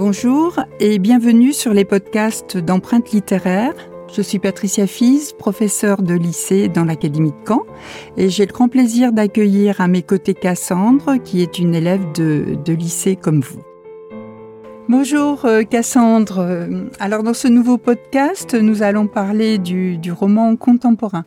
Bonjour et bienvenue sur les podcasts d'empreintes littéraires. Je suis Patricia Fies, professeure de lycée dans l'Académie de Caen, et j'ai le grand plaisir d'accueillir à mes côtés Cassandre, qui est une élève de, lycée comme vous. Bonjour euh, Cassandre. Alors dans ce nouveau podcast, nous allons parler du, roman contemporain.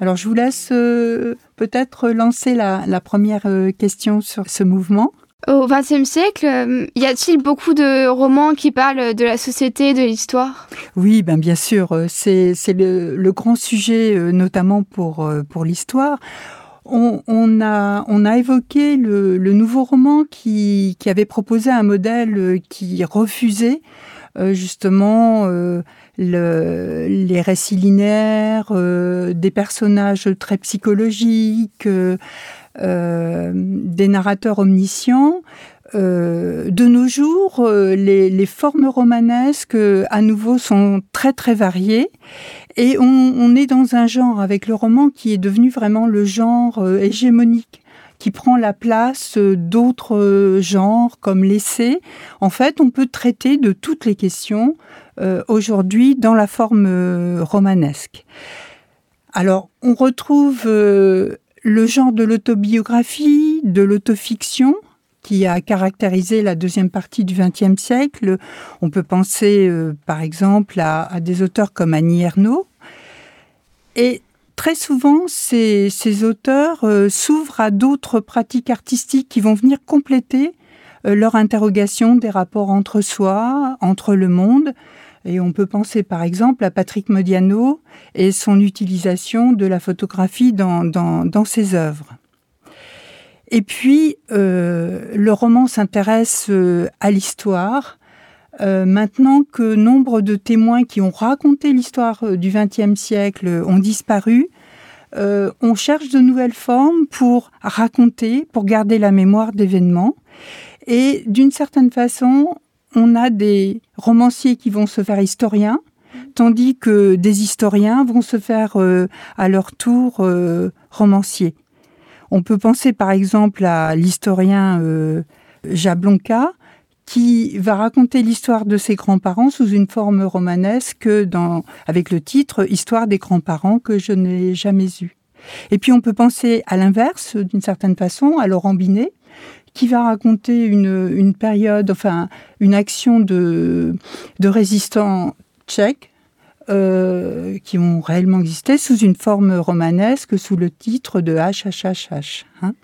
Alors je vous laisse euh, peut-être lancer la, première euh, question sur ce mouvement. Au XXe siècle, euh, y a-t-il beaucoup de romans qui parlent de la société, de l'histoire? Oui, ben bien sûr, euh, c'est le, grand sujet, euh, notamment pour, pour l'histoire. On, a, on a évoqué le, nouveau roman qui, qui, avait proposé un modèle qui refusait justement le, les récits linéaires, des personnages très psychologiques, euh, des narrateurs omniscients. Euh, de nos jours, euh, les, formes romanesques, à nouveau, sont très très variées. Et on, est dans un genre avec le roman qui est devenu vraiment le genre hégémonique qui prend la place d'autres genres comme l'essai. En fait, on peut traiter de toutes les questions aujourd'hui dans la forme romanesque. Alors, on retrouve le genre de l'autobiographie, de l'autofiction, qui a caractérisé la deuxième partie du XXe siècle. On peut penser, euh, par exemple, à, des auteurs comme Annie Ernaux. Et très souvent, ces, auteurs euh, s'ouvrent à d'autres pratiques artistiques qui vont venir compléter euh, leur interrogation des rapports entre soi, entre le monde, et on peut penser par exemple à Patrick Modiano et son utilisation de la photographie dans, ses œuvres. Et puis, euh, le roman s'intéresse à l'histoire. Euh, maintenant que nombre de témoins qui ont raconté l'histoire du XXe siècle ont disparu, on cherche de nouvelles formes pour raconter, pour garder la mémoire d'événements. Et d'une certaine façon, on a des romanciers qui vont se faire historiens, tandis que des historiens vont se faire euh, à leur tour euh, romanciers. On peut penser par exemple à l'historien euh, Jablonka, qui va raconter l'histoire de ses grands-parents sous une forme romanesque dans, avec le titre Histoire des grands-parents que je n'ai jamais eu. Et puis on peut penser à l'inverse, d'une certaine façon, à Laurent Binet, qui va raconter une, une période, enfin une action de, de résistants tchèques euh, qui ont réellement existé sous une forme romanesque, sous le titre de HHHH. Hein.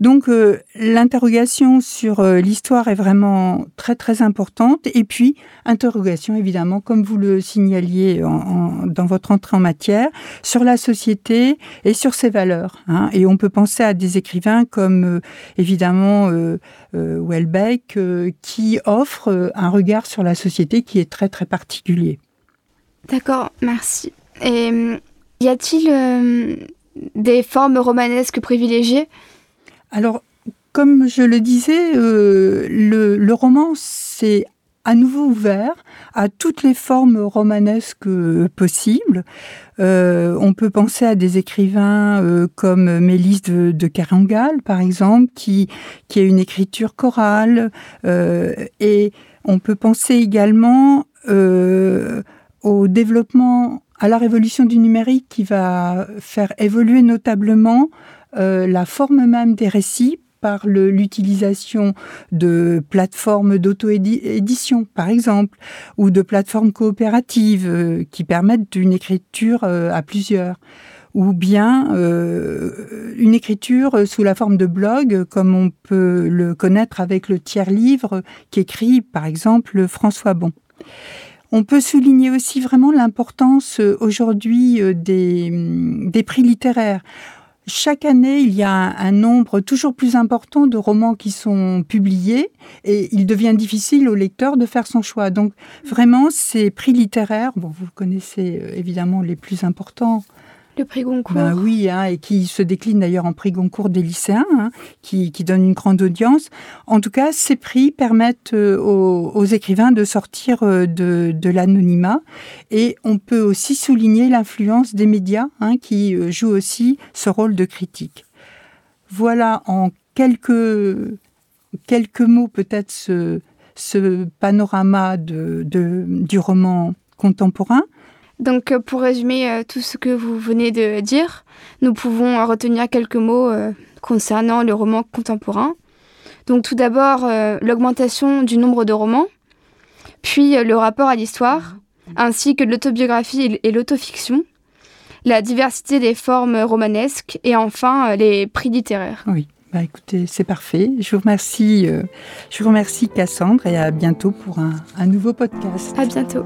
Donc euh, l'interrogation sur euh, l'histoire est vraiment très très importante. Et puis interrogation évidemment, comme vous le signaliez dans votre entrée en matière, sur la société et sur ses valeurs. Hein. Et on peut penser à des écrivains comme euh, évidemment Welbeck, qui offre un regard sur la société qui est très très particulier. D'accord, merci. Et y a-t-il des formes romanesques privilégiées? Alors, comme je le disais, euh, le, roman s'est à nouveau ouvert à toutes les formes romanesques possibles. Euh, on peut penser à des écrivains euh, comme Mélisse de, de, Carangal, par exemple, qui, qui a une écriture chorale. et on peut penser également au développement, à la révolution du numérique qui va faire évoluer notablement euh, la forme même des récits par l'utilisation de plateformes d'auto-édition, par exemple, ou de plateformes coopératives euh, qui permettent une écriture euh, à plusieurs, ou bien une écriture sous la forme de blog, comme on peut le connaître avec le tiers-livre qu'écrit, par exemple, François Bon. On peut souligner aussi vraiment l'importance aujourd'hui des prix littéraires. Chaque année, il y a un, nombre toujours plus important de romans qui sont publiés et il devient difficile au lecteur de faire son choix. Donc vraiment, ces prix littéraires, bon, vous connaissez euh, évidemment les plus importants, le prix Goncourt. Ben oui, hein, et qui se décline d'ailleurs en prix Goncourt des lycéens, hein, qui, donne une grande audience. En tout cas, ces prix permettent euh, aux, écrivains de sortir euh, de, l'anonymat. Et on peut aussi souligner l'influence des médias, hein, qui euh, jouent aussi ce rôle de critique. Voilà en quelques, quelques mots peut-être ce, ce panorama de, du roman contemporain. Donc, euh, pour résumer euh, tout ce que vous venez de dire, nous pouvons retenir quelques mots concernant le roman contemporain. Donc, tout d'abord, l'augmentation du nombre de romans, puis le rapport à l'histoire, ainsi que l'autobiographie et l'autofiction, la diversité des formes romanesques et enfin les prix littéraires. Oui. Bah écoutez, c'est parfait. Je vous remercie, je vous remercie Cassandre et à bientôt pour un, un nouveau podcast. À bientôt.